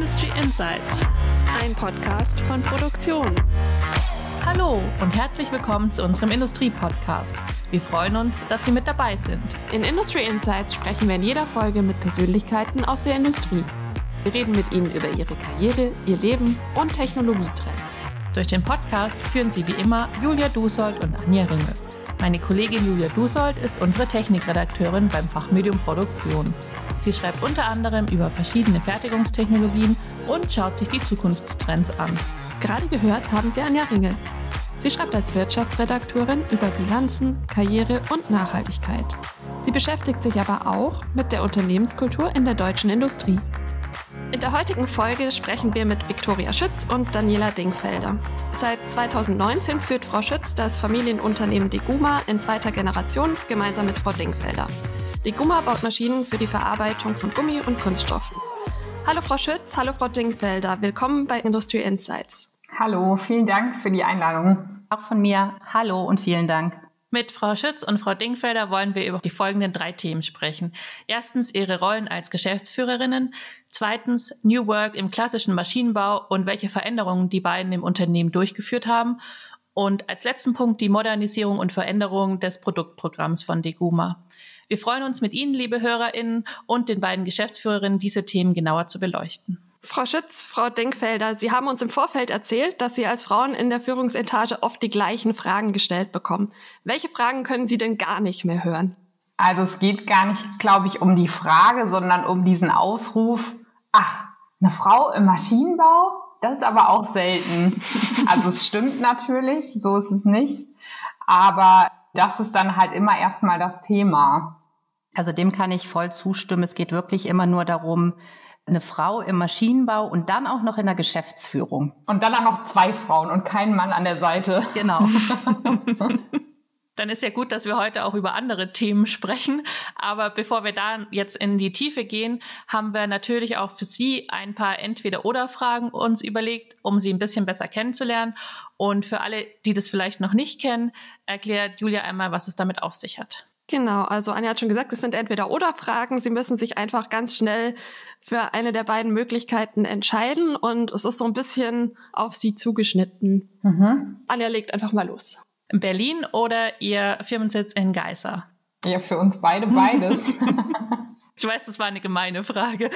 Industry Insights, ein Podcast von Produktion. Hallo und herzlich willkommen zu unserem Industrie-Podcast. Wir freuen uns, dass Sie mit dabei sind. In Industry Insights sprechen wir in jeder Folge mit Persönlichkeiten aus der Industrie. Wir reden mit ihnen über ihre Karriere, ihr Leben und Technologietrends. Durch den Podcast führen Sie wie immer Julia Dusold und Anja Ringel. Meine Kollegin Julia Dusold ist unsere Technikredakteurin beim Fachmedium Produktion. Sie schreibt unter anderem über verschiedene Fertigungstechnologien und schaut sich die Zukunftstrends an. Gerade gehört haben Sie Anja Ringel. Sie schreibt als Wirtschaftsredakteurin über Bilanzen, Karriere und Nachhaltigkeit. Sie beschäftigt sich aber auch mit der Unternehmenskultur in der deutschen Industrie. In der heutigen Folge sprechen wir mit Viktoria Schütz und Daniela Dingfelder. Seit 2019 führt Frau Schütz das Familienunternehmen Deguma in zweiter Generation gemeinsam mit Frau Dingfelder. Deguma baut Maschinen für die Verarbeitung von Gummi und Kunststoffen. Hallo Frau Schütz, hallo Frau Dingfelder, willkommen bei Industry Insights. Hallo, vielen Dank für die Einladung. Auch von mir, hallo und vielen Dank. Mit Frau Schütz und Frau Dingfelder wollen wir über die folgenden drei Themen sprechen. Erstens ihre Rollen als Geschäftsführerinnen, zweitens New Work im klassischen Maschinenbau und welche Veränderungen die beiden im Unternehmen durchgeführt haben und als letzten Punkt die Modernisierung und Veränderung des Produktprogramms von Deguma. Wir freuen uns mit Ihnen, liebe Hörerinnen und den beiden Geschäftsführerinnen, diese Themen genauer zu beleuchten. Frau Schütz, Frau Denkfelder, Sie haben uns im Vorfeld erzählt, dass Sie als Frauen in der Führungsetage oft die gleichen Fragen gestellt bekommen. Welche Fragen können Sie denn gar nicht mehr hören? Also es geht gar nicht, glaube ich, um die Frage, sondern um diesen Ausruf, ach, eine Frau im Maschinenbau? Das ist aber auch selten. Also es stimmt natürlich, so ist es nicht. Aber das ist dann halt immer erstmal das Thema. Also dem kann ich voll zustimmen. Es geht wirklich immer nur darum, eine Frau im Maschinenbau und dann auch noch in der Geschäftsführung. Und dann auch noch zwei Frauen und kein Mann an der Seite. Genau. Dann ist ja gut, dass wir heute auch über andere Themen sprechen. Aber bevor wir da jetzt in die Tiefe gehen, haben wir natürlich auch für Sie ein paar Entweder-Oder-Fragen uns überlegt, um Sie ein bisschen besser kennenzulernen. Und für alle, die das vielleicht noch nicht kennen, erklärt Julia einmal, was es damit auf sich hat. Genau, also Anja hat schon gesagt, es sind entweder oder Fragen. Sie müssen sich einfach ganz schnell für eine der beiden Möglichkeiten entscheiden und es ist so ein bisschen auf Sie zugeschnitten. Mhm. Anja legt einfach mal los. In Berlin oder Ihr Firmensitz in Geisa? Ja, für uns beide beides. ich weiß, das war eine gemeine Frage.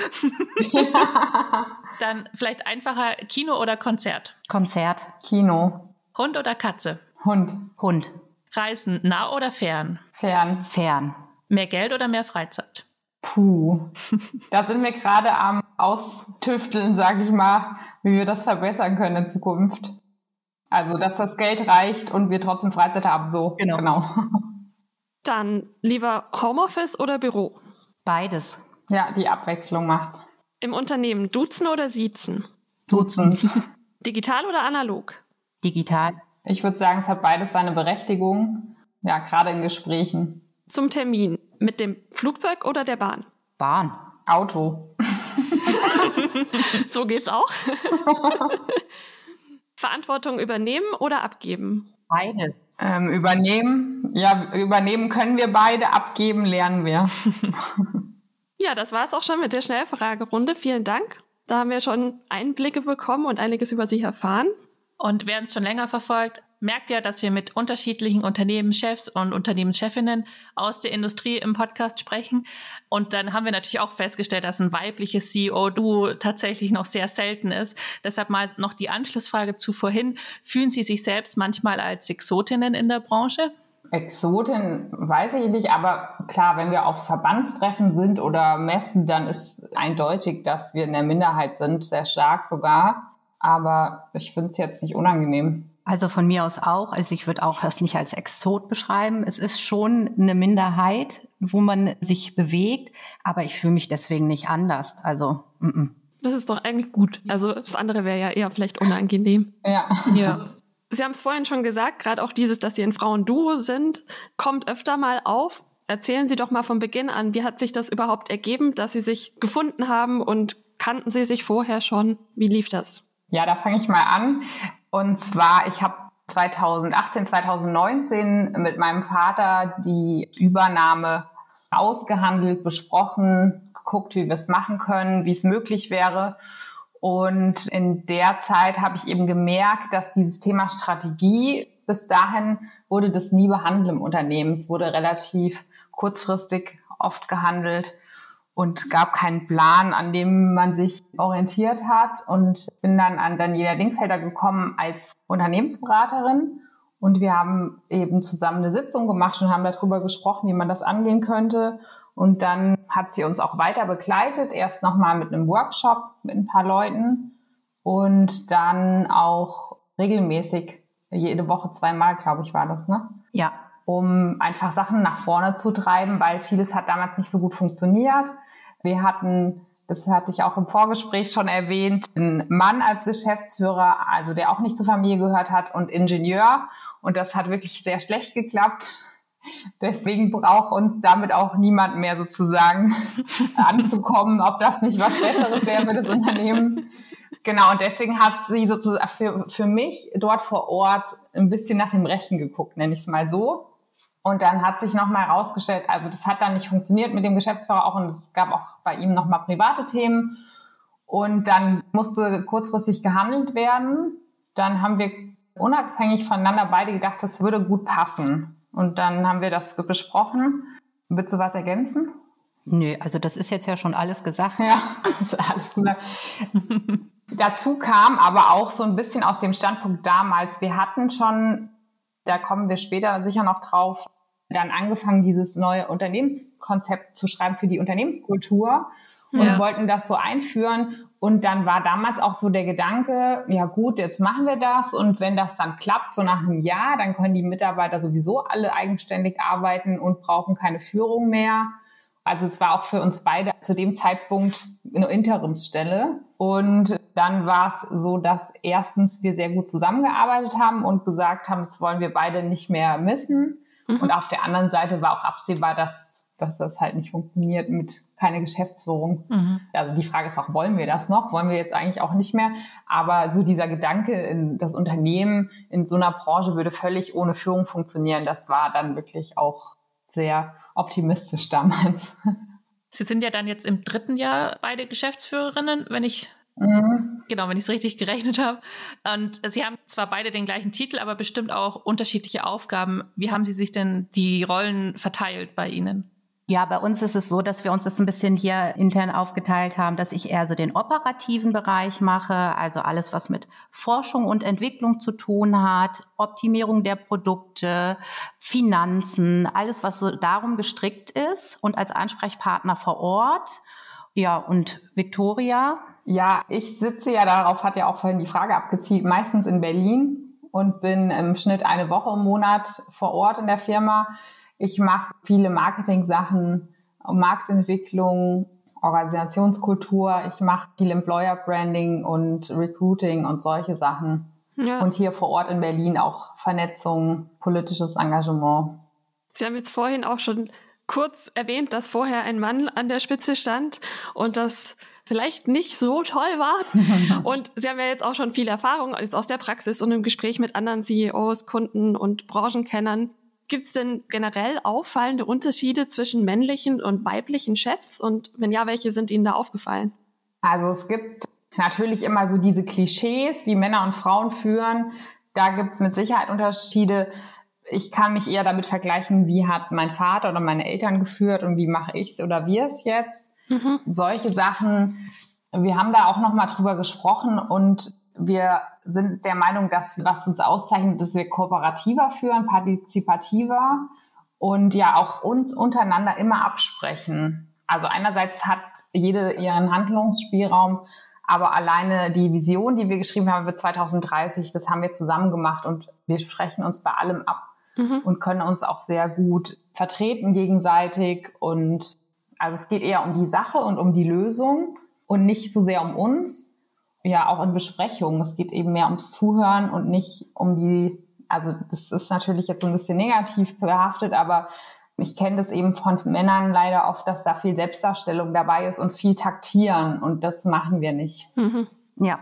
Ja. Dann vielleicht einfacher Kino oder Konzert? Konzert. Kino. Hund oder Katze? Hund. Hund. Reisen nah oder fern? Fern. Fern. Mehr Geld oder mehr Freizeit? Puh. Da sind wir gerade am Austüfteln, sage ich mal, wie wir das verbessern können in Zukunft. Also, dass das Geld reicht und wir trotzdem Freizeit haben, so. Genau. genau. Dann lieber Homeoffice oder Büro? Beides. Ja, die Abwechslung macht. Im Unternehmen duzen oder siezen? Duzen. Digital oder analog? Digital. Ich würde sagen, es hat beides seine Berechtigung. Ja, gerade in Gesprächen. Zum Termin. Mit dem Flugzeug oder der Bahn? Bahn. Auto. so geht's auch. Verantwortung übernehmen oder abgeben? Beides. Ähm, übernehmen. Ja, übernehmen können wir beide, abgeben lernen wir. ja, das war es auch schon mit der Schnellfragerunde. Vielen Dank. Da haben wir schon Einblicke bekommen und einiges über Sie erfahren. Und wer uns schon länger verfolgt, merkt ja, dass wir mit unterschiedlichen Unternehmenschefs und Unternehmenschefinnen aus der Industrie im Podcast sprechen. Und dann haben wir natürlich auch festgestellt, dass ein weibliches CEO-Duo tatsächlich noch sehr selten ist. Deshalb mal noch die Anschlussfrage zu vorhin. Fühlen Sie sich selbst manchmal als Exotinnen in der Branche? Exotin weiß ich nicht, aber klar, wenn wir auf Verbandstreffen sind oder Messen, dann ist eindeutig, dass wir in der Minderheit sind, sehr stark sogar aber ich finde es jetzt nicht unangenehm. Also von mir aus auch. Also ich würde auch das nicht als Exot beschreiben. Es ist schon eine Minderheit, wo man sich bewegt, aber ich fühle mich deswegen nicht anders. Also mm -mm. das ist doch eigentlich gut. Also das andere wäre ja eher vielleicht unangenehm. Ja. Ja. Sie haben es vorhin schon gesagt, gerade auch dieses, dass Sie ein Frauenduo sind, kommt öfter mal auf. Erzählen Sie doch mal von Beginn an, wie hat sich das überhaupt ergeben, dass Sie sich gefunden haben und kannten Sie sich vorher schon? Wie lief das? Ja, da fange ich mal an. Und zwar, ich habe 2018, 2019 mit meinem Vater die Übernahme ausgehandelt, besprochen, geguckt, wie wir es machen können, wie es möglich wäre. Und in der Zeit habe ich eben gemerkt, dass dieses Thema Strategie bis dahin wurde das nie behandelt im Unternehmen. Es wurde relativ kurzfristig oft gehandelt und gab keinen Plan, an dem man sich orientiert hat und bin dann an Daniela Dingfelder gekommen als Unternehmensberaterin und wir haben eben zusammen eine Sitzung gemacht und haben darüber gesprochen, wie man das angehen könnte und dann hat sie uns auch weiter begleitet, erst nochmal mit einem Workshop mit ein paar Leuten und dann auch regelmäßig jede Woche zweimal, glaube ich, war das, ne? Ja. Um einfach Sachen nach vorne zu treiben, weil vieles hat damals nicht so gut funktioniert. Wir hatten, das hatte ich auch im Vorgespräch schon erwähnt, einen Mann als Geschäftsführer, also der auch nicht zur Familie gehört hat und Ingenieur. Und das hat wirklich sehr schlecht geklappt. Deswegen braucht uns damit auch niemand mehr sozusagen anzukommen, ob das nicht was Besseres wäre für das Unternehmen. Genau, und deswegen hat sie sozusagen für, für mich dort vor Ort ein bisschen nach dem Rechten geguckt, nenne ich es mal so. Und dann hat sich nochmal herausgestellt, also das hat dann nicht funktioniert mit dem Geschäftsführer auch und es gab auch bei ihm nochmal private Themen. Und dann musste kurzfristig gehandelt werden. Dann haben wir unabhängig voneinander beide gedacht, das würde gut passen. Und dann haben wir das besprochen. Willst du was ergänzen? Nö, also das ist jetzt ja schon alles gesagt. Ja, das ist alles gesagt. Dazu kam aber auch so ein bisschen aus dem Standpunkt damals, wir hatten schon, da kommen wir später sicher noch drauf, dann angefangen, dieses neue Unternehmenskonzept zu schreiben für die Unternehmenskultur und ja. wollten das so einführen. Und dann war damals auch so der Gedanke, ja gut, jetzt machen wir das und wenn das dann klappt, so nach einem Jahr, dann können die Mitarbeiter sowieso alle eigenständig arbeiten und brauchen keine Führung mehr. Also es war auch für uns beide zu dem Zeitpunkt eine Interimsstelle. Und dann war es so, dass erstens wir sehr gut zusammengearbeitet haben und gesagt haben, das wollen wir beide nicht mehr missen. Mhm. Und auf der anderen Seite war auch absehbar, dass, dass das halt nicht funktioniert mit keine Geschäftsführung. Mhm. Also die Frage ist auch, wollen wir das noch? Wollen wir jetzt eigentlich auch nicht mehr? Aber so dieser Gedanke, in das Unternehmen in so einer Branche würde völlig ohne Führung funktionieren, das war dann wirklich auch sehr optimistisch damals. Sie sind ja dann jetzt im dritten Jahr beide Geschäftsführerinnen, wenn ich Mhm. Genau, wenn ich es richtig gerechnet habe. Und Sie haben zwar beide den gleichen Titel, aber bestimmt auch unterschiedliche Aufgaben. Wie haben Sie sich denn die Rollen verteilt bei Ihnen? Ja, bei uns ist es so, dass wir uns das ein bisschen hier intern aufgeteilt haben, dass ich eher so den operativen Bereich mache, also alles, was mit Forschung und Entwicklung zu tun hat, Optimierung der Produkte, Finanzen, alles, was so darum gestrickt ist und als Ansprechpartner vor Ort. Ja, und Victoria? Ja, ich sitze ja, darauf hat ja auch vorhin die Frage abgezielt, meistens in Berlin und bin im Schnitt eine Woche im Monat vor Ort in der Firma ich mache viele Marketing-Sachen, Marktentwicklung, Organisationskultur. Ich mache viel Employer Branding und Recruiting und solche Sachen. Ja. Und hier vor Ort in Berlin auch Vernetzung, politisches Engagement. Sie haben jetzt vorhin auch schon kurz erwähnt, dass vorher ein Mann an der Spitze stand und das vielleicht nicht so toll war. und Sie haben ja jetzt auch schon viel Erfahrung jetzt aus der Praxis und im Gespräch mit anderen CEOs, Kunden und Branchenkennern. Gibt es denn generell auffallende Unterschiede zwischen männlichen und weiblichen Chefs? Und wenn ja, welche sind Ihnen da aufgefallen? Also es gibt natürlich immer so diese Klischees, wie Männer und Frauen führen. Da gibt es mit Sicherheit Unterschiede. Ich kann mich eher damit vergleichen, wie hat mein Vater oder meine Eltern geführt und wie mache ich es oder wir es jetzt. Mhm. Solche Sachen. Wir haben da auch noch mal drüber gesprochen und wir sind der Meinung, dass was uns auszeichnet, dass wir kooperativer führen, partizipativer und ja auch uns untereinander immer absprechen. Also einerseits hat jede ihren Handlungsspielraum, aber alleine die Vision, die wir geschrieben haben für 2030, das haben wir zusammen gemacht und wir sprechen uns bei allem ab mhm. und können uns auch sehr gut vertreten gegenseitig und also es geht eher um die Sache und um die Lösung und nicht so sehr um uns ja auch in Besprechungen. Es geht eben mehr ums Zuhören und nicht um die, also das ist natürlich jetzt so ein bisschen negativ behaftet, aber ich kenne das eben von Männern leider oft, dass da viel Selbstdarstellung dabei ist und viel taktieren und das machen wir nicht. Mhm. Ja,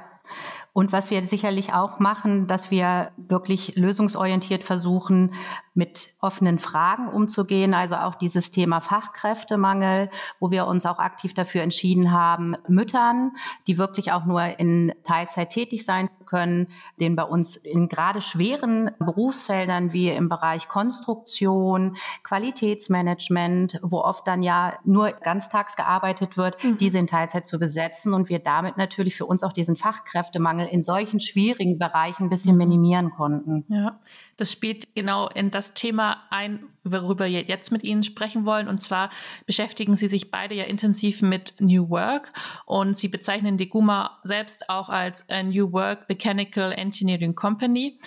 Und was wir sicherlich auch machen, dass wir wirklich lösungsorientiert versuchen, mit offenen Fragen umzugehen. Also auch dieses Thema Fachkräftemangel, wo wir uns auch aktiv dafür entschieden haben, Müttern, die wirklich auch nur in Teilzeit tätig sein können, den bei uns in gerade schweren Berufsfeldern wie im Bereich Konstruktion, Qualitätsmanagement, wo oft dann ja nur ganztags gearbeitet wird, mhm. diese in Teilzeit zu besetzen und wir damit natürlich für uns auch diesen Fachkräftemangel in solchen schwierigen Bereichen ein bisschen mhm. minimieren konnten. Ja, das spielt genau in das Thema ein, worüber wir jetzt mit Ihnen sprechen wollen. Und zwar beschäftigen Sie sich beide ja intensiv mit New Work und Sie bezeichnen die GUMA selbst auch als a New Work Mechanical Engineering Company.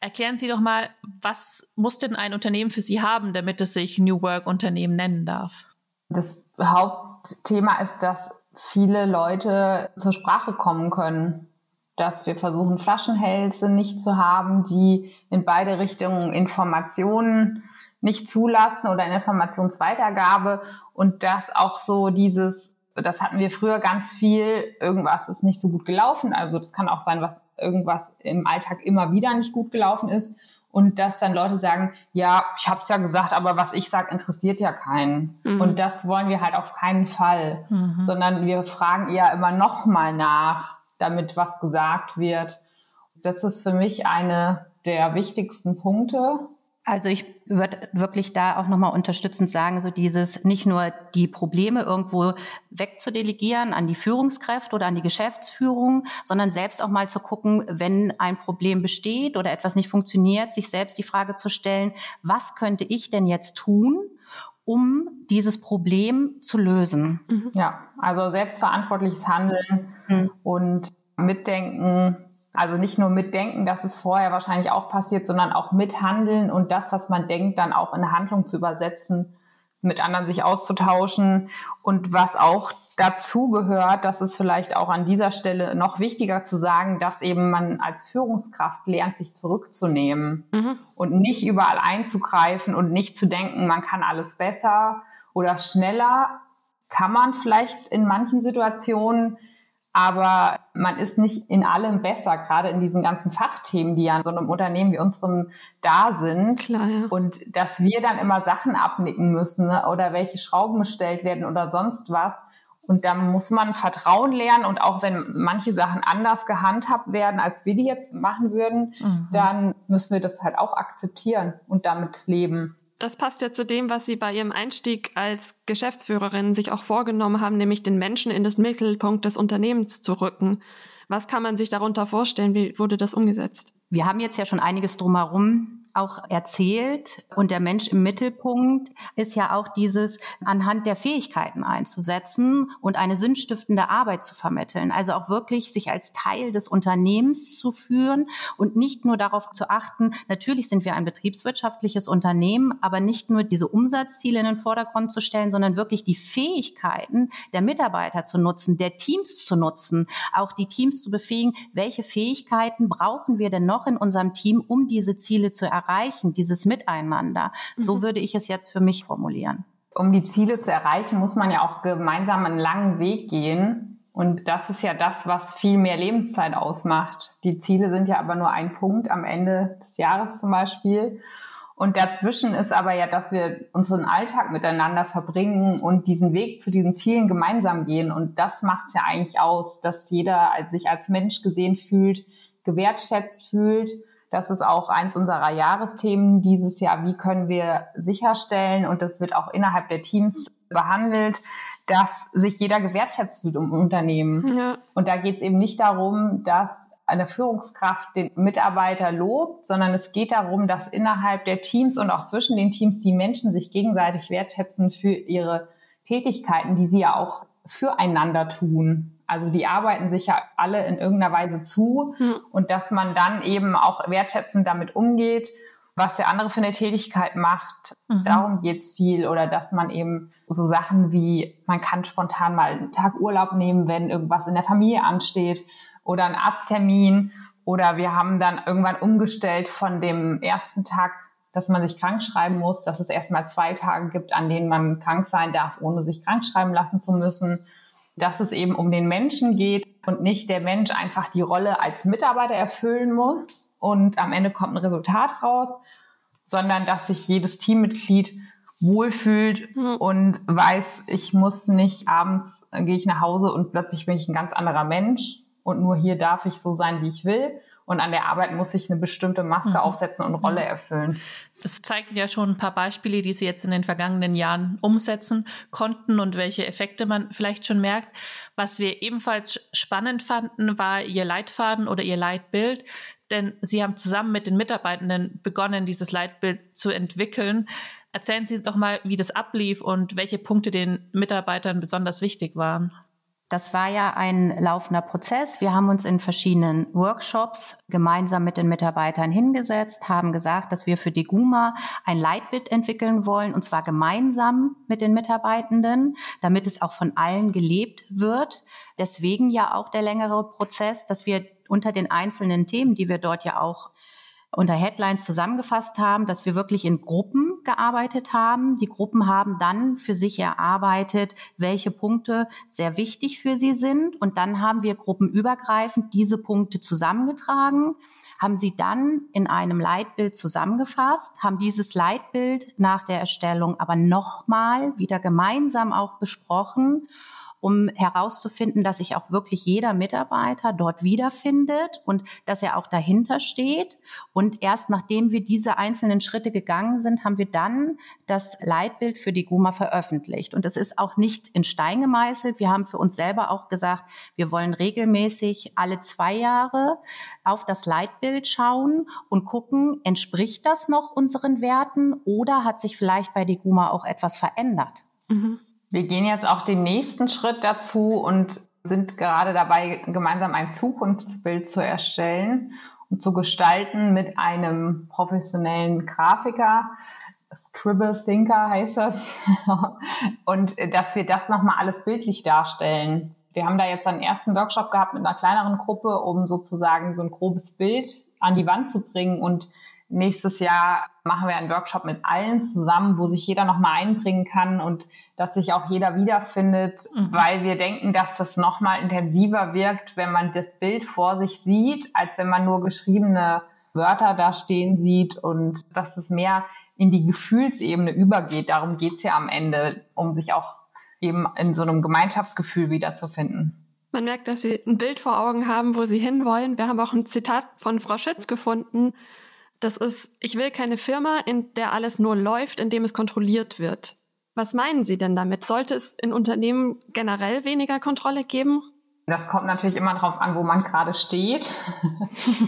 Erklären Sie doch mal, was muss denn ein Unternehmen für Sie haben, damit es sich New Work Unternehmen nennen darf? Das Hauptthema ist, dass viele Leute zur Sprache kommen können dass wir versuchen, Flaschenhälse nicht zu haben, die in beide Richtungen Informationen nicht zulassen oder Informationsweitergabe und dass auch so dieses, das hatten wir früher ganz viel, irgendwas ist nicht so gut gelaufen. Also das kann auch sein, was irgendwas im Alltag immer wieder nicht gut gelaufen ist. Und dass dann Leute sagen, ja, ich habe es ja gesagt, aber was ich sage, interessiert ja keinen. Mhm. Und das wollen wir halt auf keinen Fall, mhm. sondern wir fragen eher immer noch mal nach damit was gesagt wird. Das ist für mich eine der wichtigsten Punkte. Also ich würde wirklich da auch nochmal unterstützend sagen, so dieses nicht nur die Probleme irgendwo wegzudelegieren an die Führungskräfte oder an die Geschäftsführung, sondern selbst auch mal zu gucken, wenn ein Problem besteht oder etwas nicht funktioniert, sich selbst die Frage zu stellen, was könnte ich denn jetzt tun, um dieses Problem zu lösen? Mhm. Ja, also selbstverantwortliches Handeln mhm. und Mitdenken, also nicht nur mitdenken, dass es vorher wahrscheinlich auch passiert, sondern auch mithandeln und das, was man denkt, dann auch in Handlung zu übersetzen, mit anderen sich auszutauschen. Und was auch dazu gehört, das ist vielleicht auch an dieser Stelle noch wichtiger zu sagen, dass eben man als Führungskraft lernt, sich zurückzunehmen mhm. und nicht überall einzugreifen und nicht zu denken, man kann alles besser oder schneller. Kann man vielleicht in manchen Situationen, aber man ist nicht in allem besser, gerade in diesen ganzen Fachthemen, die ja in so einem Unternehmen wie unserem da sind. Klar, ja. Und dass wir dann immer Sachen abnicken müssen ne, oder welche Schrauben gestellt werden oder sonst was. Und da muss man Vertrauen lernen und auch wenn manche Sachen anders gehandhabt werden, als wir die jetzt machen würden, mhm. dann müssen wir das halt auch akzeptieren und damit leben das passt ja zu dem, was Sie bei Ihrem Einstieg als Geschäftsführerin sich auch vorgenommen haben, nämlich den Menschen in den Mittelpunkt des Unternehmens zu rücken. Was kann man sich darunter vorstellen? Wie wurde das umgesetzt? Wir haben jetzt ja schon einiges drumherum auch erzählt. Und der Mensch im Mittelpunkt ist ja auch dieses anhand der Fähigkeiten einzusetzen und eine sinnstiftende Arbeit zu vermitteln. Also auch wirklich sich als Teil des Unternehmens zu führen und nicht nur darauf zu achten, natürlich sind wir ein betriebswirtschaftliches Unternehmen, aber nicht nur diese Umsatzziele in den Vordergrund zu stellen, sondern wirklich die Fähigkeiten der Mitarbeiter zu nutzen, der Teams zu nutzen, auch die Teams zu befähigen, welche Fähigkeiten brauchen wir denn noch in unserem Team, um diese Ziele zu erreichen erreichen, dieses Miteinander. So mhm. würde ich es jetzt für mich formulieren. Um die Ziele zu erreichen, muss man ja auch gemeinsam einen langen Weg gehen. Und das ist ja das, was viel mehr Lebenszeit ausmacht. Die Ziele sind ja aber nur ein Punkt am Ende des Jahres zum Beispiel. Und dazwischen ist aber ja, dass wir unseren Alltag miteinander verbringen und diesen Weg zu diesen Zielen gemeinsam gehen. Und das macht es ja eigentlich aus, dass jeder sich als Mensch gesehen fühlt, gewertschätzt fühlt das ist auch eins unserer Jahresthemen dieses Jahr. Wie können wir sicherstellen, und das wird auch innerhalb der Teams behandelt, dass sich jeder gewertschätzt fühlt im Unternehmen. Ja. Und da geht es eben nicht darum, dass eine Führungskraft den Mitarbeiter lobt, sondern es geht darum, dass innerhalb der Teams und auch zwischen den Teams die Menschen sich gegenseitig wertschätzen für ihre Tätigkeiten, die sie ja auch füreinander tun. Also die arbeiten sich ja alle in irgendeiner Weise zu mhm. und dass man dann eben auch wertschätzend damit umgeht, was der andere für eine Tätigkeit macht. Mhm. Darum geht's viel. Oder dass man eben so Sachen wie, man kann spontan mal einen Tag Urlaub nehmen, wenn irgendwas in der Familie ansteht oder ein Arzttermin. Oder wir haben dann irgendwann umgestellt von dem ersten Tag, dass man sich krank schreiben muss, dass es erstmal zwei Tage gibt, an denen man krank sein darf, ohne sich krank schreiben lassen zu müssen dass es eben um den Menschen geht und nicht der Mensch einfach die Rolle als Mitarbeiter erfüllen muss und am Ende kommt ein Resultat raus, sondern dass sich jedes Teammitglied wohlfühlt mhm. und weiß, ich muss nicht abends äh, gehe ich nach Hause und plötzlich bin ich ein ganz anderer Mensch und nur hier darf ich so sein, wie ich will. Und an der Arbeit muss ich eine bestimmte Maske mhm. aufsetzen und Rolle erfüllen. Das zeigen ja schon ein paar Beispiele, die Sie jetzt in den vergangenen Jahren umsetzen konnten und welche Effekte man vielleicht schon merkt. Was wir ebenfalls spannend fanden, war Ihr Leitfaden oder Ihr Leitbild. Denn Sie haben zusammen mit den Mitarbeitenden begonnen, dieses Leitbild zu entwickeln. Erzählen Sie doch mal, wie das ablief und welche Punkte den Mitarbeitern besonders wichtig waren. Das war ja ein laufender Prozess. Wir haben uns in verschiedenen Workshops gemeinsam mit den Mitarbeitern hingesetzt, haben gesagt, dass wir für die GUMA ein Leitbild entwickeln wollen, und zwar gemeinsam mit den Mitarbeitenden, damit es auch von allen gelebt wird. Deswegen ja auch der längere Prozess, dass wir unter den einzelnen Themen, die wir dort ja auch unter Headlines zusammengefasst haben, dass wir wirklich in Gruppen gearbeitet haben. Die Gruppen haben dann für sich erarbeitet, welche Punkte sehr wichtig für sie sind. Und dann haben wir gruppenübergreifend diese Punkte zusammengetragen, haben sie dann in einem Leitbild zusammengefasst, haben dieses Leitbild nach der Erstellung aber nochmal wieder gemeinsam auch besprochen um herauszufinden, dass sich auch wirklich jeder Mitarbeiter dort wiederfindet und dass er auch dahinter steht. Und erst nachdem wir diese einzelnen Schritte gegangen sind, haben wir dann das Leitbild für die GUMA veröffentlicht. Und es ist auch nicht in Stein gemeißelt. Wir haben für uns selber auch gesagt, wir wollen regelmäßig alle zwei Jahre auf das Leitbild schauen und gucken, entspricht das noch unseren Werten oder hat sich vielleicht bei die GUMA auch etwas verändert? Mhm. Wir gehen jetzt auch den nächsten Schritt dazu und sind gerade dabei, gemeinsam ein Zukunftsbild zu erstellen und zu gestalten mit einem professionellen Grafiker. Scribble Thinker heißt das. und dass wir das nochmal alles bildlich darstellen. Wir haben da jetzt einen ersten Workshop gehabt mit einer kleineren Gruppe, um sozusagen so ein grobes Bild an die Wand zu bringen und Nächstes Jahr machen wir einen Workshop mit allen zusammen, wo sich jeder nochmal einbringen kann und dass sich auch jeder wiederfindet, mhm. weil wir denken, dass das nochmal intensiver wirkt, wenn man das Bild vor sich sieht, als wenn man nur geschriebene Wörter da stehen sieht und dass es mehr in die Gefühlsebene übergeht. Darum geht's ja am Ende, um sich auch eben in so einem Gemeinschaftsgefühl wiederzufinden. Man merkt, dass Sie ein Bild vor Augen haben, wo Sie hinwollen. Wir haben auch ein Zitat von Frau Schütz gefunden, das ist, ich will keine Firma, in der alles nur läuft, indem es kontrolliert wird. Was meinen Sie denn damit? Sollte es in Unternehmen generell weniger Kontrolle geben? Das kommt natürlich immer darauf an, wo man gerade steht.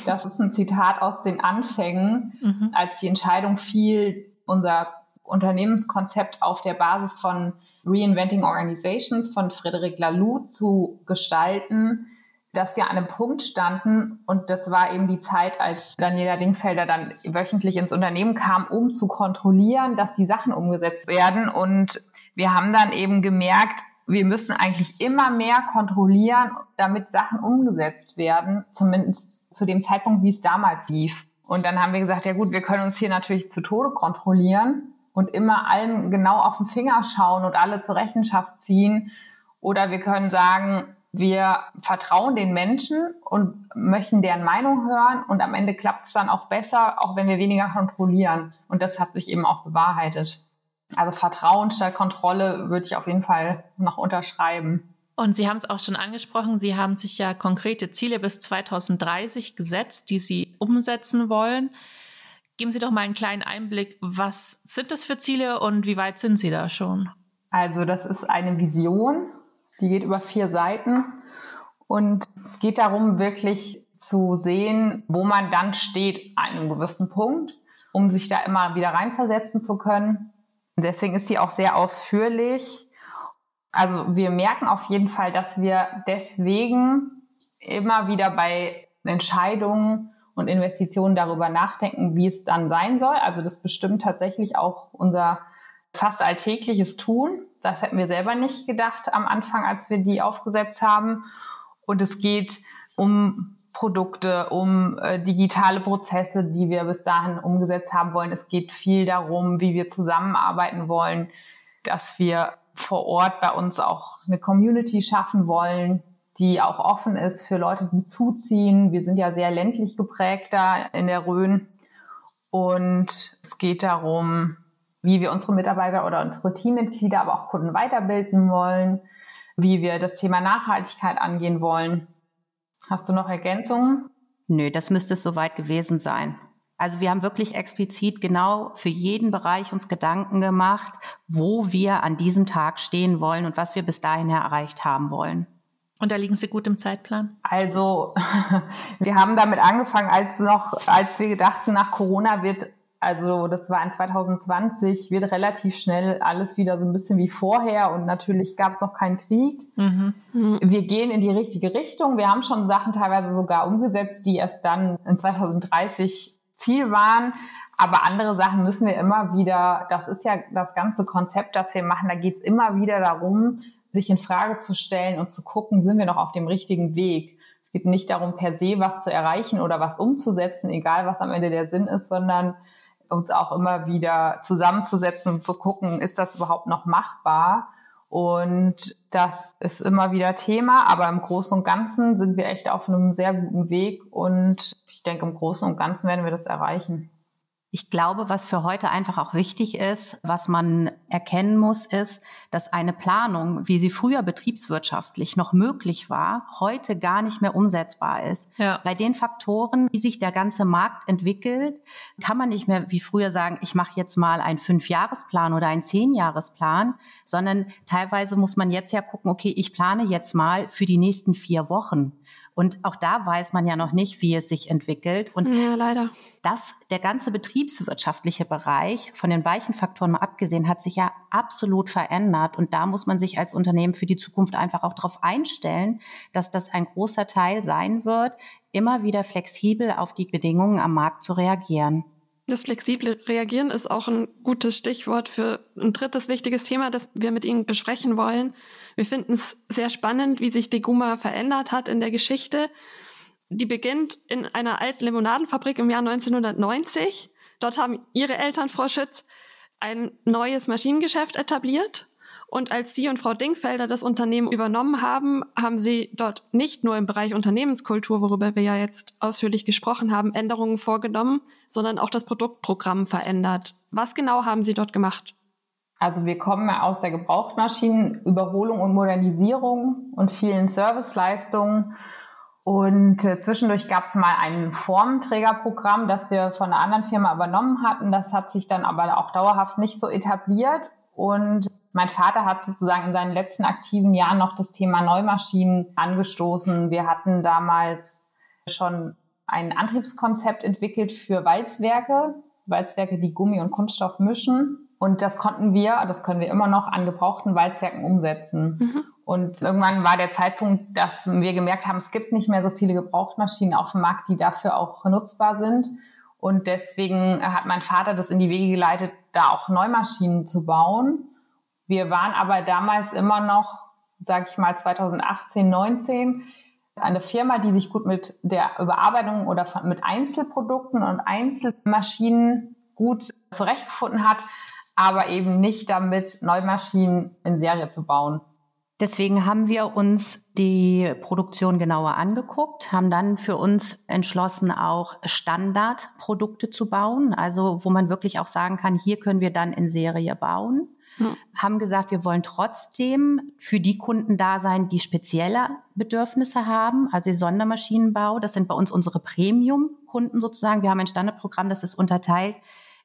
Das ist ein Zitat aus den Anfängen, mhm. als die Entscheidung fiel, unser Unternehmenskonzept auf der Basis von Reinventing Organizations von Frederic Laloux zu gestalten dass wir an einem Punkt standen und das war eben die Zeit, als Daniela Dingfelder dann wöchentlich ins Unternehmen kam, um zu kontrollieren, dass die Sachen umgesetzt werden. Und wir haben dann eben gemerkt, wir müssen eigentlich immer mehr kontrollieren, damit Sachen umgesetzt werden, zumindest zu dem Zeitpunkt, wie es damals lief. Und dann haben wir gesagt, ja gut, wir können uns hier natürlich zu Tode kontrollieren und immer allen genau auf den Finger schauen und alle zur Rechenschaft ziehen. Oder wir können sagen, wir vertrauen den Menschen und möchten deren Meinung hören und am Ende klappt es dann auch besser, auch wenn wir weniger kontrollieren. Und das hat sich eben auch bewahrheitet. Also Vertrauen statt Kontrolle würde ich auf jeden Fall noch unterschreiben. Und Sie haben es auch schon angesprochen, Sie haben sich ja konkrete Ziele bis 2030 gesetzt, die Sie umsetzen wollen. Geben Sie doch mal einen kleinen Einblick, was sind das für Ziele und wie weit sind Sie da schon? Also das ist eine Vision die geht über vier Seiten und es geht darum, wirklich zu sehen, wo man dann steht an einem gewissen Punkt, um sich da immer wieder reinversetzen zu können. Deswegen ist sie auch sehr ausführlich. Also wir merken auf jeden Fall, dass wir deswegen immer wieder bei Entscheidungen und Investitionen darüber nachdenken, wie es dann sein soll. Also das bestimmt tatsächlich auch unser fast alltägliches Tun. Das hätten wir selber nicht gedacht am Anfang, als wir die aufgesetzt haben. Und es geht um Produkte, um äh, digitale Prozesse, die wir bis dahin umgesetzt haben wollen. Es geht viel darum, wie wir zusammenarbeiten wollen, dass wir vor Ort bei uns auch eine Community schaffen wollen, die auch offen ist für Leute, die zuziehen. Wir sind ja sehr ländlich geprägt da in der Rhön. Und es geht darum, wie wir unsere Mitarbeiter oder unsere Teammitglieder, aber auch Kunden weiterbilden wollen, wie wir das Thema Nachhaltigkeit angehen wollen. Hast du noch Ergänzungen? Nö, das müsste es soweit gewesen sein. Also wir haben wirklich explizit genau für jeden Bereich uns Gedanken gemacht, wo wir an diesem Tag stehen wollen und was wir bis dahin erreicht haben wollen. Und da liegen Sie gut im Zeitplan? Also, wir haben damit angefangen, als noch, als wir dachten, nach Corona wird, also das war in 2020, wird relativ schnell alles wieder so ein bisschen wie vorher und natürlich gab es noch keinen Krieg. Mhm. Wir gehen in die richtige Richtung. Wir haben schon Sachen teilweise sogar umgesetzt, die erst dann in 2030 Ziel waren. Aber andere Sachen müssen wir immer wieder, das ist ja das ganze Konzept, das wir machen, da geht es immer wieder darum, sich in Frage zu stellen und zu gucken, sind wir noch auf dem richtigen Weg. Es geht nicht darum, per se was zu erreichen oder was umzusetzen, egal was am Ende der Sinn ist, sondern uns auch immer wieder zusammenzusetzen und zu gucken, ist das überhaupt noch machbar? Und das ist immer wieder Thema, aber im Großen und Ganzen sind wir echt auf einem sehr guten Weg und ich denke, im Großen und Ganzen werden wir das erreichen. Ich glaube, was für heute einfach auch wichtig ist, was man erkennen muss, ist, dass eine Planung, wie sie früher betriebswirtschaftlich noch möglich war, heute gar nicht mehr umsetzbar ist. Ja. Bei den Faktoren, wie sich der ganze Markt entwickelt, kann man nicht mehr wie früher sagen, ich mache jetzt mal einen Fünfjahresplan oder einen Zehnjahresplan, sondern teilweise muss man jetzt ja gucken, okay, ich plane jetzt mal für die nächsten vier Wochen. Und auch da weiß man ja noch nicht, wie es sich entwickelt. Und ja, leider. Das, der ganze betriebswirtschaftliche Bereich, von den weichen Faktoren mal abgesehen, hat sich ja absolut verändert. Und da muss man sich als Unternehmen für die Zukunft einfach auch darauf einstellen, dass das ein großer Teil sein wird, immer wieder flexibel auf die Bedingungen am Markt zu reagieren. Das flexible Reagieren ist auch ein gutes Stichwort für ein drittes wichtiges Thema, das wir mit Ihnen besprechen wollen. Wir finden es sehr spannend, wie sich die Guma verändert hat in der Geschichte. Die beginnt in einer alten Limonadenfabrik im Jahr 1990. Dort haben Ihre Eltern, Frau Schütz, ein neues Maschinengeschäft etabliert und als Sie und Frau Dingfelder das Unternehmen übernommen haben, haben Sie dort nicht nur im Bereich Unternehmenskultur, worüber wir ja jetzt ausführlich gesprochen haben, Änderungen vorgenommen, sondern auch das Produktprogramm verändert. Was genau haben Sie dort gemacht? Also wir kommen aus der Gebrauchtmaschinenüberholung und Modernisierung und vielen Serviceleistungen. Und äh, zwischendurch gab es mal ein Formträgerprogramm, das wir von einer anderen Firma übernommen hatten. Das hat sich dann aber auch dauerhaft nicht so etabliert. Und mein Vater hat sozusagen in seinen letzten aktiven Jahren noch das Thema Neumaschinen angestoßen. Wir hatten damals schon ein Antriebskonzept entwickelt für Walzwerke, Walzwerke, die Gummi und Kunststoff mischen. Und das konnten wir, das können wir immer noch an gebrauchten Walzwerken umsetzen. Mhm. Und irgendwann war der Zeitpunkt, dass wir gemerkt haben, es gibt nicht mehr so viele Gebrauchtmaschinen auf dem Markt, die dafür auch nutzbar sind. Und deswegen hat mein Vater das in die Wege geleitet, da auch Neumaschinen zu bauen. Wir waren aber damals immer noch, sage ich mal 2018, 19, eine Firma, die sich gut mit der Überarbeitung oder mit Einzelprodukten und Einzelmaschinen gut zurechtgefunden hat, aber eben nicht damit, Neumaschinen in Serie zu bauen. Deswegen haben wir uns die Produktion genauer angeguckt, haben dann für uns entschlossen, auch Standardprodukte zu bauen, also wo man wirklich auch sagen kann, hier können wir dann in Serie bauen. Hm. Haben gesagt, wir wollen trotzdem für die Kunden da sein, die spezielle Bedürfnisse haben, also Sondermaschinenbau. Das sind bei uns unsere Premium-Kunden sozusagen. Wir haben ein Standardprogramm, das ist unterteilt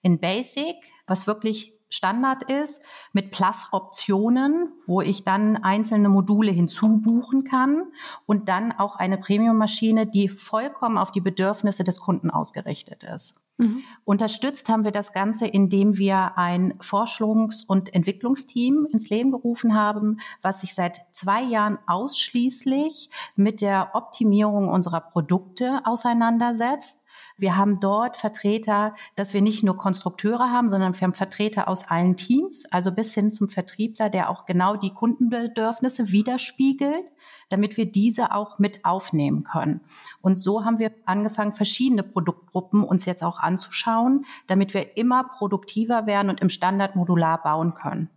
in Basic, was wirklich Standard ist, mit Plus-Optionen, wo ich dann einzelne Module hinzubuchen kann und dann auch eine Premium-Maschine, die vollkommen auf die Bedürfnisse des Kunden ausgerichtet ist. Mhm. Unterstützt haben wir das Ganze, indem wir ein Forschungs- und Entwicklungsteam ins Leben gerufen haben, was sich seit zwei Jahren ausschließlich mit der Optimierung unserer Produkte auseinandersetzt wir haben dort Vertreter, dass wir nicht nur Konstrukteure haben, sondern wir haben Vertreter aus allen Teams, also bis hin zum Vertriebler, der auch genau die Kundenbedürfnisse widerspiegelt, damit wir diese auch mit aufnehmen können. Und so haben wir angefangen, verschiedene Produktgruppen uns jetzt auch anzuschauen, damit wir immer produktiver werden und im Standard modular bauen können.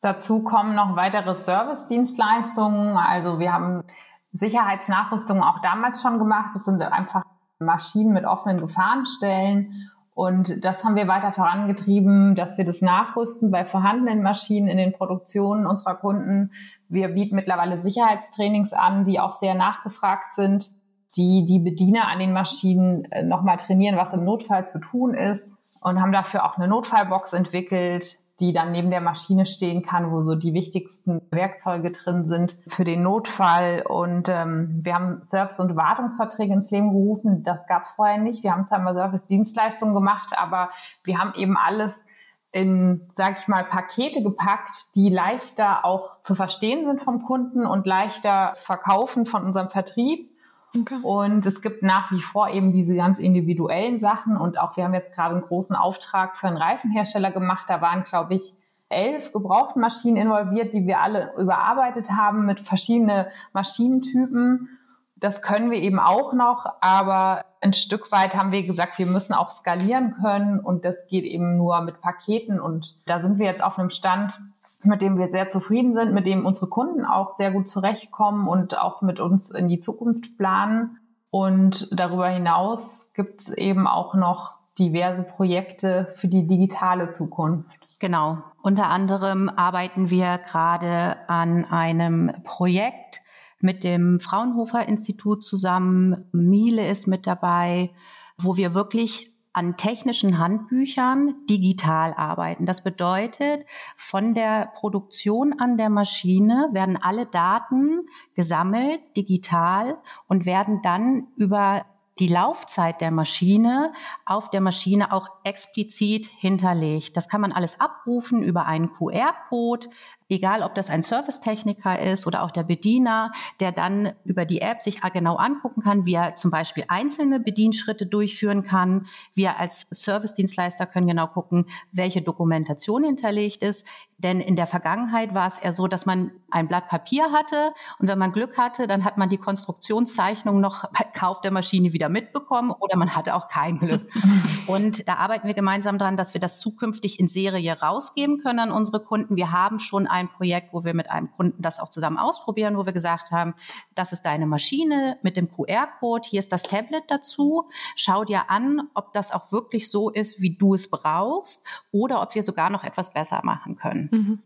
Dazu kommen noch weitere Service-Dienstleistungen. Also wir haben Sicherheitsnachrüstungen auch damals schon gemacht. Das sind einfach Maschinen mit offenen Gefahrenstellen. Und das haben wir weiter vorangetrieben, dass wir das nachrüsten bei vorhandenen Maschinen in den Produktionen unserer Kunden. Wir bieten mittlerweile Sicherheitstrainings an, die auch sehr nachgefragt sind, die die Bediener an den Maschinen äh, nochmal trainieren, was im Notfall zu tun ist und haben dafür auch eine Notfallbox entwickelt, die dann neben der Maschine stehen kann, wo so die wichtigsten Werkzeuge drin sind für den Notfall. Und ähm, wir haben Service- und Wartungsverträge ins Leben gerufen. Das gab es vorher nicht. Wir haben zwar mal Service-Dienstleistungen gemacht, aber wir haben eben alles in, sag ich mal, Pakete gepackt, die leichter auch zu verstehen sind vom Kunden und leichter zu verkaufen von unserem Vertrieb. Okay. Und es gibt nach wie vor eben diese ganz individuellen Sachen. Und auch wir haben jetzt gerade einen großen Auftrag für einen Reifenhersteller gemacht. Da waren, glaube ich, elf Gebrauchtmaschinen involviert, die wir alle überarbeitet haben mit verschiedenen Maschinentypen. Das können wir eben auch noch, aber ein Stück weit haben wir gesagt, wir müssen auch skalieren können und das geht eben nur mit Paketen und da sind wir jetzt auf einem Stand, mit dem wir sehr zufrieden sind, mit dem unsere Kunden auch sehr gut zurechtkommen und auch mit uns in die Zukunft planen. Und darüber hinaus gibt es eben auch noch diverse Projekte für die digitale Zukunft. Genau. Unter anderem arbeiten wir gerade an einem Projekt mit dem Fraunhofer Institut zusammen. Miele ist mit dabei, wo wir wirklich an technischen Handbüchern digital arbeiten. Das bedeutet, von der Produktion an der Maschine werden alle Daten gesammelt, digital und werden dann über die Laufzeit der Maschine auf der Maschine auch explizit hinterlegt. Das kann man alles abrufen über einen QR-Code, egal ob das ein Servicetechniker ist oder auch der Bediener, der dann über die App sich genau angucken kann, wie er zum Beispiel einzelne Bedienschritte durchführen kann. Wir als Servicedienstleister können genau gucken, welche Dokumentation hinterlegt ist. Denn in der Vergangenheit war es eher so, dass man ein Blatt Papier hatte und wenn man Glück hatte, dann hat man die Konstruktionszeichnung noch bei Kauf der Maschine wieder mitbekommen oder man hatte auch kein Glück. und da arbeiten wir gemeinsam dran, dass wir das zukünftig in Serie rausgeben können an unsere Kunden. Wir haben schon ein Projekt, wo wir mit einem Kunden das auch zusammen ausprobieren, wo wir gesagt haben, das ist deine Maschine mit dem QR-Code, hier ist das Tablet dazu. Schau dir an, ob das auch wirklich so ist, wie du es brauchst oder ob wir sogar noch etwas besser machen können. Mhm.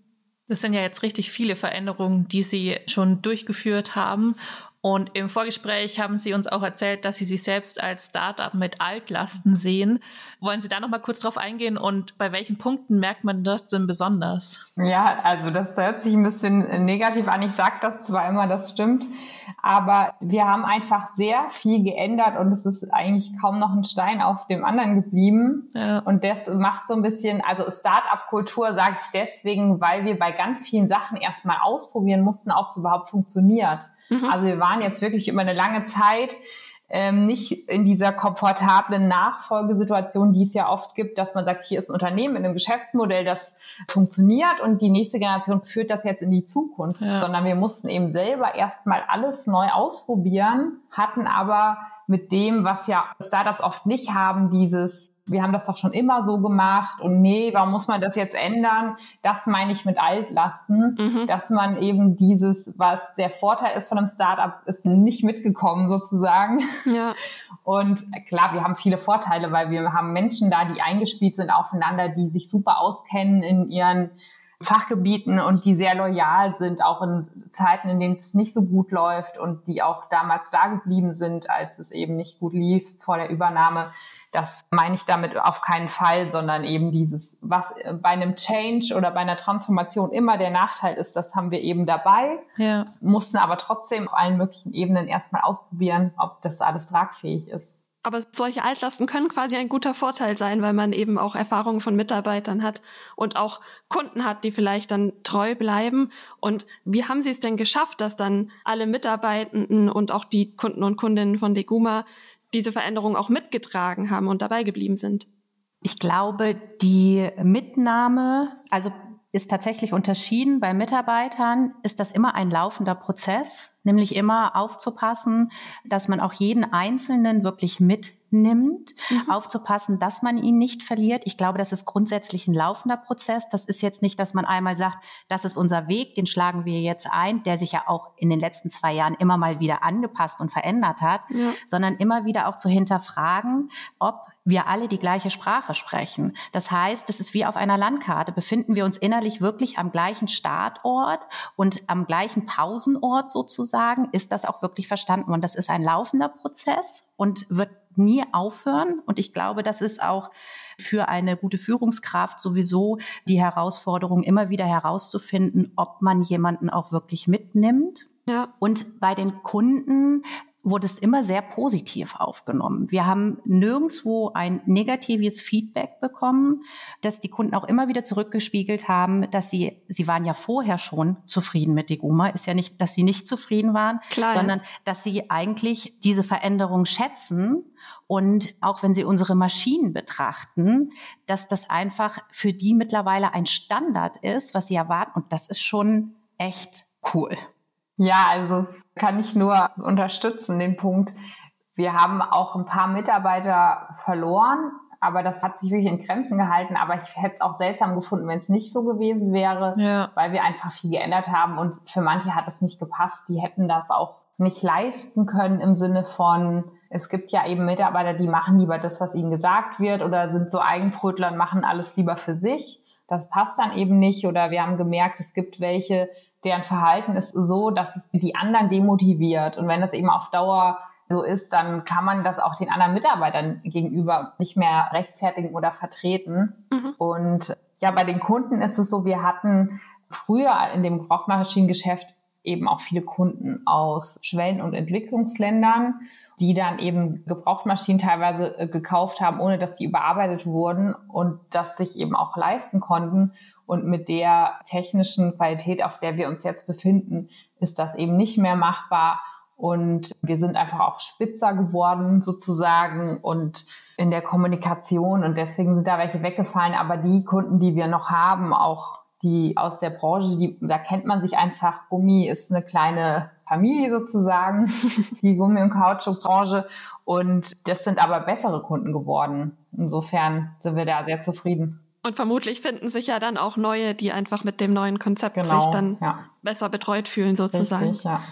Das sind ja jetzt richtig viele Veränderungen, die Sie schon durchgeführt haben. Und im Vorgespräch haben Sie uns auch erzählt, dass Sie sich selbst als Startup mit Altlasten sehen. Wollen Sie da noch mal kurz drauf eingehen und bei welchen Punkten merkt man das denn besonders? Ja, also das hört sich ein bisschen negativ an. Ich sage das zwar immer, das stimmt, aber wir haben einfach sehr viel geändert und es ist eigentlich kaum noch ein Stein auf dem anderen geblieben. Ja. Und das macht so ein bisschen, also Startup-Kultur sage ich deswegen, weil wir bei ganz vielen Sachen erstmal ausprobieren mussten, ob es überhaupt funktioniert. Mhm. Also wir waren jetzt wirklich über eine lange Zeit ähm, nicht in dieser komfortablen Nachfolgesituation, die es ja oft gibt, dass man sagt, hier ist ein Unternehmen mit einem Geschäftsmodell, das funktioniert und die nächste Generation führt das jetzt in die Zukunft, ja. sondern wir mussten eben selber erstmal alles neu ausprobieren, hatten aber mit dem, was ja Startups oft nicht haben, dieses wir haben das doch schon immer so gemacht und nee, warum muss man das jetzt ändern? Das meine ich mit Altlasten, mhm. dass man eben dieses, was der Vorteil ist von einem Startup, ist nicht mitgekommen sozusagen. Ja. Und klar, wir haben viele Vorteile, weil wir haben Menschen da, die eingespielt sind aufeinander, die sich super auskennen in ihren Fachgebieten und die sehr loyal sind, auch in Zeiten, in denen es nicht so gut läuft und die auch damals da geblieben sind, als es eben nicht gut lief vor der Übernahme. Das meine ich damit auf keinen Fall, sondern eben dieses, was bei einem Change oder bei einer Transformation immer der Nachteil ist, das haben wir eben dabei, ja. mussten aber trotzdem auf allen möglichen Ebenen erstmal ausprobieren, ob das alles tragfähig ist. Aber solche Altlasten können quasi ein guter Vorteil sein, weil man eben auch Erfahrungen von Mitarbeitern hat und auch Kunden hat, die vielleicht dann treu bleiben. Und wie haben Sie es denn geschafft, dass dann alle Mitarbeitenden und auch die Kunden und Kundinnen von Deguma diese Veränderung auch mitgetragen haben und dabei geblieben sind? Ich glaube, die Mitnahme, also ist tatsächlich unterschieden. Bei Mitarbeitern ist das immer ein laufender Prozess, nämlich immer aufzupassen, dass man auch jeden Einzelnen wirklich mitnimmt, mhm. aufzupassen, dass man ihn nicht verliert. Ich glaube, das ist grundsätzlich ein laufender Prozess. Das ist jetzt nicht, dass man einmal sagt, das ist unser Weg, den schlagen wir jetzt ein, der sich ja auch in den letzten zwei Jahren immer mal wieder angepasst und verändert hat, ja. sondern immer wieder auch zu hinterfragen, ob wir alle die gleiche Sprache sprechen. Das heißt, es ist wie auf einer Landkarte. Befinden wir uns innerlich wirklich am gleichen Startort und am gleichen Pausenort sozusagen? Ist das auch wirklich verstanden? Und das ist ein laufender Prozess und wird nie aufhören. Und ich glaube, das ist auch für eine gute Führungskraft sowieso die Herausforderung, immer wieder herauszufinden, ob man jemanden auch wirklich mitnimmt. Ja. Und bei den Kunden wurde es immer sehr positiv aufgenommen. Wir haben nirgendswo ein negatives Feedback bekommen, dass die Kunden auch immer wieder zurückgespiegelt haben, dass sie, sie waren ja vorher schon zufrieden mit Diguma. Ist ja nicht, dass sie nicht zufrieden waren, Klar. sondern dass sie eigentlich diese Veränderung schätzen und auch wenn sie unsere Maschinen betrachten, dass das einfach für die mittlerweile ein Standard ist, was sie erwarten. Und das ist schon echt cool. Ja, also das kann ich nur unterstützen, den Punkt. Wir haben auch ein paar Mitarbeiter verloren, aber das hat sich wirklich in Grenzen gehalten. Aber ich hätte es auch seltsam gefunden, wenn es nicht so gewesen wäre, ja. weil wir einfach viel geändert haben und für manche hat es nicht gepasst. Die hätten das auch nicht leisten können im Sinne von, es gibt ja eben Mitarbeiter, die machen lieber das, was ihnen gesagt wird oder sind so Eigenbrötler und machen alles lieber für sich. Das passt dann eben nicht. Oder wir haben gemerkt, es gibt welche, deren Verhalten ist so, dass es die anderen demotiviert. Und wenn das eben auf Dauer so ist, dann kann man das auch den anderen Mitarbeitern gegenüber nicht mehr rechtfertigen oder vertreten. Mhm. Und ja, bei den Kunden ist es so, wir hatten früher in dem Gebrauchmaschinengeschäft eben auch viele Kunden aus Schwellen- und Entwicklungsländern, die dann eben Gebrauchtmaschinen teilweise äh, gekauft haben, ohne dass sie überarbeitet wurden und das sich eben auch leisten konnten. Und mit der technischen Qualität, auf der wir uns jetzt befinden, ist das eben nicht mehr machbar. Und wir sind einfach auch spitzer geworden sozusagen und in der Kommunikation. Und deswegen sind da welche weggefallen. Aber die Kunden, die wir noch haben, auch die aus der Branche, die, da kennt man sich einfach. Gummi ist eine kleine Familie sozusagen, die Gummi- und Kautschukbranche. Und das sind aber bessere Kunden geworden. Insofern sind wir da sehr zufrieden. Und vermutlich finden sich ja dann auch neue, die einfach mit dem neuen Konzept genau, sich dann ja. besser betreut fühlen, sozusagen. Richtig, ja.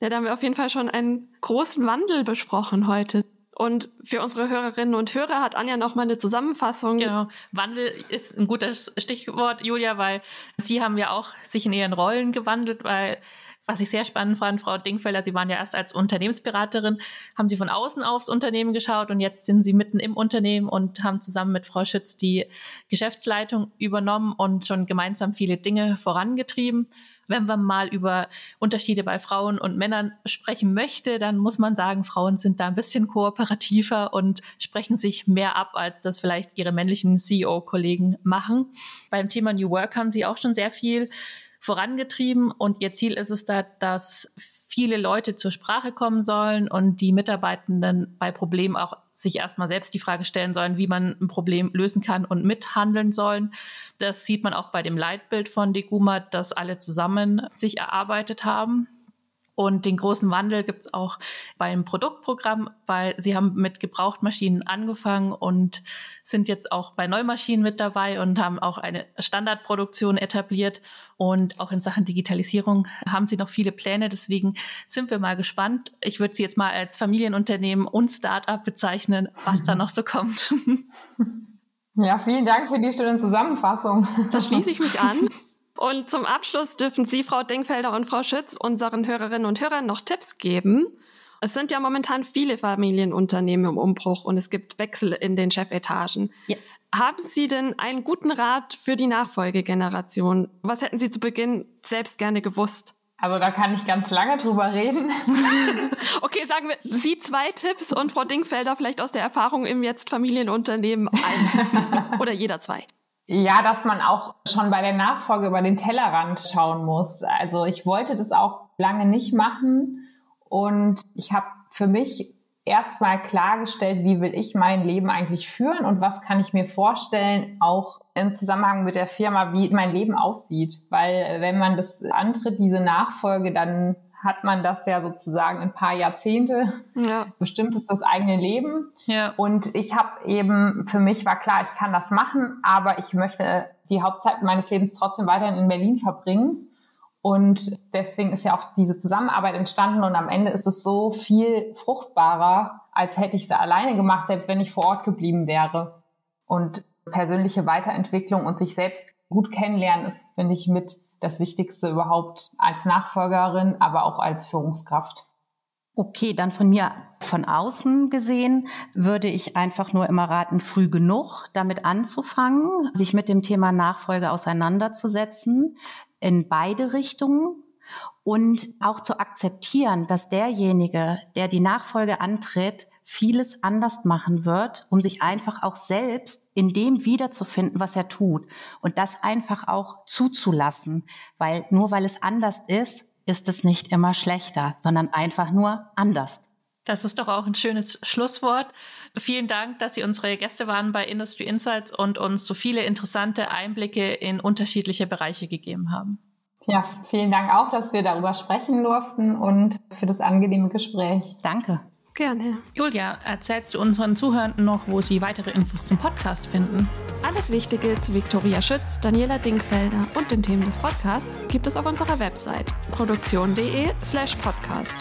ja, da haben wir auf jeden Fall schon einen großen Wandel besprochen heute. Und für unsere Hörerinnen und Hörer hat Anja noch mal eine Zusammenfassung. Genau. Wandel ist ein gutes Stichwort, Julia, weil Sie haben ja auch sich in Ihren Rollen gewandelt, weil was ich sehr spannend fand, Frau Dingfelder, Sie waren ja erst als Unternehmensberaterin, haben Sie von außen aufs Unternehmen geschaut und jetzt sind Sie mitten im Unternehmen und haben zusammen mit Frau Schütz die Geschäftsleitung übernommen und schon gemeinsam viele Dinge vorangetrieben. Wenn man mal über Unterschiede bei Frauen und Männern sprechen möchte, dann muss man sagen, Frauen sind da ein bisschen kooperativer und sprechen sich mehr ab, als das vielleicht ihre männlichen CEO-Kollegen machen. Beim Thema New Work haben Sie auch schon sehr viel vorangetrieben und ihr Ziel ist es da, dass viele Leute zur Sprache kommen sollen und die Mitarbeitenden bei Problemen auch sich erstmal selbst die Frage stellen sollen, wie man ein Problem lösen kann und mithandeln sollen. Das sieht man auch bei dem Leitbild von Deguma, das alle zusammen sich erarbeitet haben. Und den großen Wandel gibt es auch beim Produktprogramm, weil sie haben mit Gebrauchtmaschinen angefangen und sind jetzt auch bei Neumaschinen mit dabei und haben auch eine Standardproduktion etabliert. Und auch in Sachen Digitalisierung haben sie noch viele Pläne. Deswegen sind wir mal gespannt. Ich würde sie jetzt mal als Familienunternehmen und Startup bezeichnen, was da noch so kommt. Ja, vielen Dank für die schöne Zusammenfassung. Da schließe ich mich an. Und zum Abschluss dürfen Sie, Frau Denkfelder und Frau Schütz, unseren Hörerinnen und Hörern noch Tipps geben. Es sind ja momentan viele Familienunternehmen im Umbruch und es gibt Wechsel in den Chefetagen. Ja. Haben Sie denn einen guten Rat für die Nachfolgegeneration? Was hätten Sie zu Beginn selbst gerne gewusst? Also da kann ich ganz lange drüber reden. okay, sagen wir Sie zwei Tipps und Frau Dingfelder vielleicht aus der Erfahrung im jetzt Familienunternehmen ein. Oder jeder zwei. Ja, dass man auch schon bei der Nachfolge über den Tellerrand schauen muss. Also ich wollte das auch lange nicht machen und ich habe für mich erstmal klargestellt, wie will ich mein Leben eigentlich führen und was kann ich mir vorstellen, auch im Zusammenhang mit der Firma, wie mein Leben aussieht. Weil wenn man das antritt, diese Nachfolge, dann hat man das ja sozusagen ein paar Jahrzehnte. Ja. Bestimmt ist das eigene Leben. Ja. Und ich habe eben, für mich war klar, ich kann das machen, aber ich möchte die Hauptzeit meines Lebens trotzdem weiterhin in Berlin verbringen. Und deswegen ist ja auch diese Zusammenarbeit entstanden und am Ende ist es so viel fruchtbarer, als hätte ich sie alleine gemacht, selbst wenn ich vor Ort geblieben wäre. Und persönliche Weiterentwicklung und sich selbst gut kennenlernen ist, finde ich, mit das Wichtigste überhaupt als Nachfolgerin, aber auch als Führungskraft. Okay, dann von mir von außen gesehen würde ich einfach nur immer raten, früh genug damit anzufangen, sich mit dem Thema Nachfolge auseinanderzusetzen, in beide Richtungen und auch zu akzeptieren, dass derjenige, der die Nachfolge antritt, vieles anders machen wird, um sich einfach auch selbst in dem wiederzufinden, was er tut. Und das einfach auch zuzulassen, weil nur weil es anders ist, ist es nicht immer schlechter, sondern einfach nur anders. Das ist doch auch ein schönes Schlusswort. Vielen Dank, dass Sie unsere Gäste waren bei Industry Insights und uns so viele interessante Einblicke in unterschiedliche Bereiche gegeben haben. Ja, vielen Dank auch, dass wir darüber sprechen durften und für das angenehme Gespräch. Danke. Gerne. Julia, erzählst du unseren Zuhörenden noch, wo sie weitere Infos zum Podcast finden? Alles Wichtige zu Viktoria Schütz, Daniela Dinkfelder und den Themen des Podcasts gibt es auf unserer Website produktion.de/slash podcast.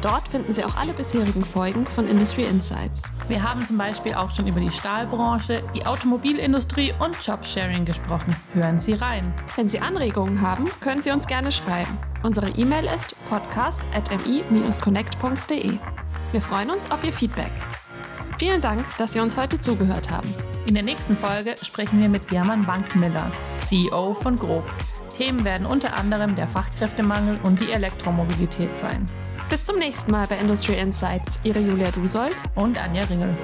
Dort finden Sie auch alle bisherigen Folgen von Industry Insights. Wir haben zum Beispiel auch schon über die Stahlbranche, die Automobilindustrie und Jobsharing gesprochen. Hören Sie rein. Wenn Sie Anregungen haben, können Sie uns gerne schreiben. Unsere E-Mail ist podcast.mi-connect.de. Wir freuen uns auf Ihr Feedback. Vielen Dank, dass Sie uns heute zugehört haben. In der nächsten Folge sprechen wir mit German Bankmiller, CEO von Grob. Themen werden unter anderem der Fachkräftemangel und die Elektromobilität sein. Bis zum nächsten Mal bei Industry Insights. Ihre Julia Dusold und Anja Ringel.